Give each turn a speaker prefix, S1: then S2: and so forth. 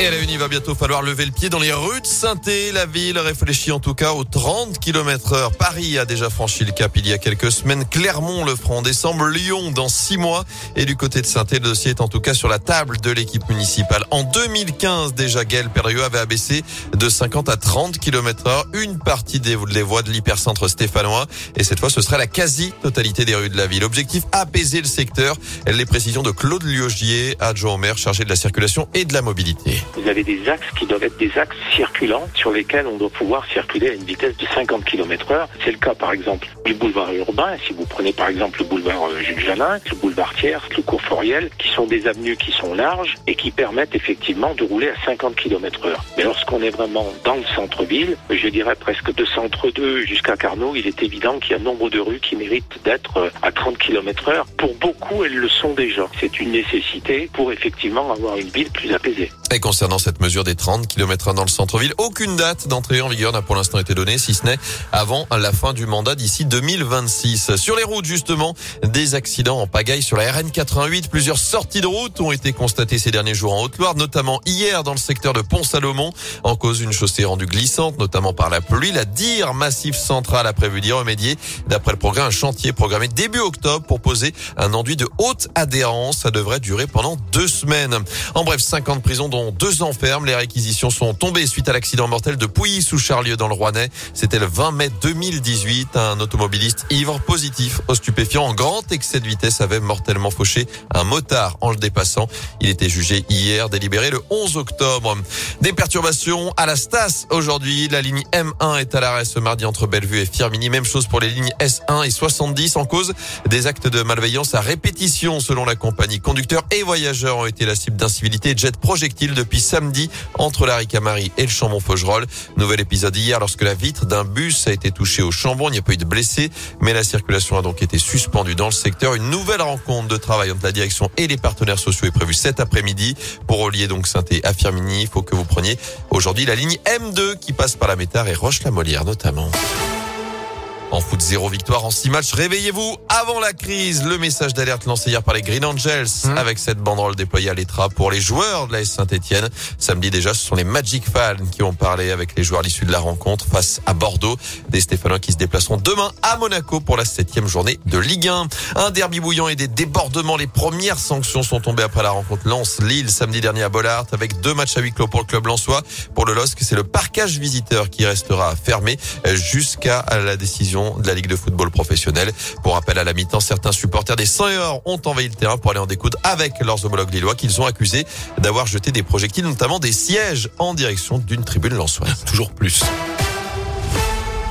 S1: Et la une, il va bientôt falloir lever le pied dans les rues de saint La ville réfléchit en tout cas aux 30 km heure. Paris a déjà franchi le cap il y a quelques semaines. Clermont le fera en décembre. Lyon dans six mois. Et du côté de saint le dossier est en tout cas sur la table de l'équipe municipale. En 2015, déjà, Gaël Perrieux avait abaissé de 50 à 30 km heure une partie des, voies de l'hypercentre stéphanois. Et cette fois, ce sera la quasi-totalité des rues de la ville. Objectif, apaiser le secteur. Les précisions de Claude Liogier, adjoint au maire chargé de la circulation et de la mobilité.
S2: Vous avez des axes qui doivent être des axes circulants sur lesquels on doit pouvoir circuler à une vitesse de 50 km heure. C'est le cas, par exemple, du boulevard urbain. Si vous prenez, par exemple, le boulevard euh, Jules Jalin, le boulevard Thiers, le cours Foriel, qui sont des avenues qui sont larges et qui permettent effectivement de rouler à 50 km heure. Mais lorsqu'on est vraiment dans le centre-ville, je dirais presque de centre 2 jusqu'à Carnot, il est évident qu'il y a nombre de rues qui méritent d'être euh, à 30 km heure. Pour beaucoup, elles le sont déjà. C'est une nécessité pour effectivement avoir une ville plus apaisée.
S1: Et concernant cette mesure des 30 km dans le centre-ville, aucune date d'entrée en vigueur n'a pour l'instant été donnée, si ce n'est avant la fin du mandat d'ici 2026. Sur les routes, justement, des accidents en pagaille sur la RN88. Plusieurs sorties de route ont été constatées ces derniers jours en Haute-Loire, notamment hier dans le secteur de Pont-Salomon, en cause d'une chaussée rendue glissante, notamment par la pluie. La DIR Massif Central a prévu d'y remédier. D'après le programme, un chantier programmé début octobre pour poser un enduit de haute adhérence. Ça devrait durer pendant deux semaines. En bref, 50 prisons dont deux ans ferme. Les réquisitions sont tombées suite à l'accident mortel de Pouilly sous Charlieu dans le Rouennais. C'était le 20 mai 2018. Un automobiliste ivre positif au stupéfiant en grand excès de vitesse avait mortellement fauché un motard en le dépassant. Il était jugé hier, délibéré le 11 octobre. Des perturbations à la Stas aujourd'hui. La ligne M1 est à l'arrêt ce mardi entre Bellevue et Firmini. Même chose pour les lignes S1 et 70 en cause des actes de malveillance à répétition selon la compagnie. Conducteurs et voyageurs ont été la cible d'incivilité et de depuis samedi entre la Ricamari et le Chambon-Faugerolles. Nouvel épisode hier lorsque la vitre d'un bus a été touchée au Chambon. Il n'y a pas eu de blessés, mais la circulation a donc été suspendue dans le secteur. Une nouvelle rencontre de travail entre la direction et les partenaires sociaux est prévue cet après-midi pour relier donc saint à Firmini. Il faut que vous preniez aujourd'hui la ligne M2 qui passe par la Métard et Roche-la-Molière notamment. En foot, zéro victoire en six matchs. Réveillez-vous avant la crise. Le message d'alerte lancé hier par les Green Angels mmh. avec cette banderole déployée à l'Etra pour les joueurs de la Saint-Etienne. Samedi déjà, ce sont les Magic Fans qui ont parlé avec les joueurs à l'issue de la rencontre face à Bordeaux. Des Stéphanois qui se déplaceront demain à Monaco pour la septième journée de Ligue 1. Un derby bouillant et des débordements. Les premières sanctions sont tombées après la rencontre Lens-Lille samedi dernier à Bollard avec deux matchs à huis clos pour le club lensois. Pour le LOSC, c'est le parcage visiteur qui restera fermé jusqu'à la décision de la Ligue de football professionnel. Pour rappel à la mi-temps, certains supporters des 100 heures ont envahi le terrain pour aller en découdre avec leurs homologues lillois qu'ils ont accusés d'avoir jeté des projectiles, notamment des sièges en direction d'une tribune lensoise.
S3: Toujours plus.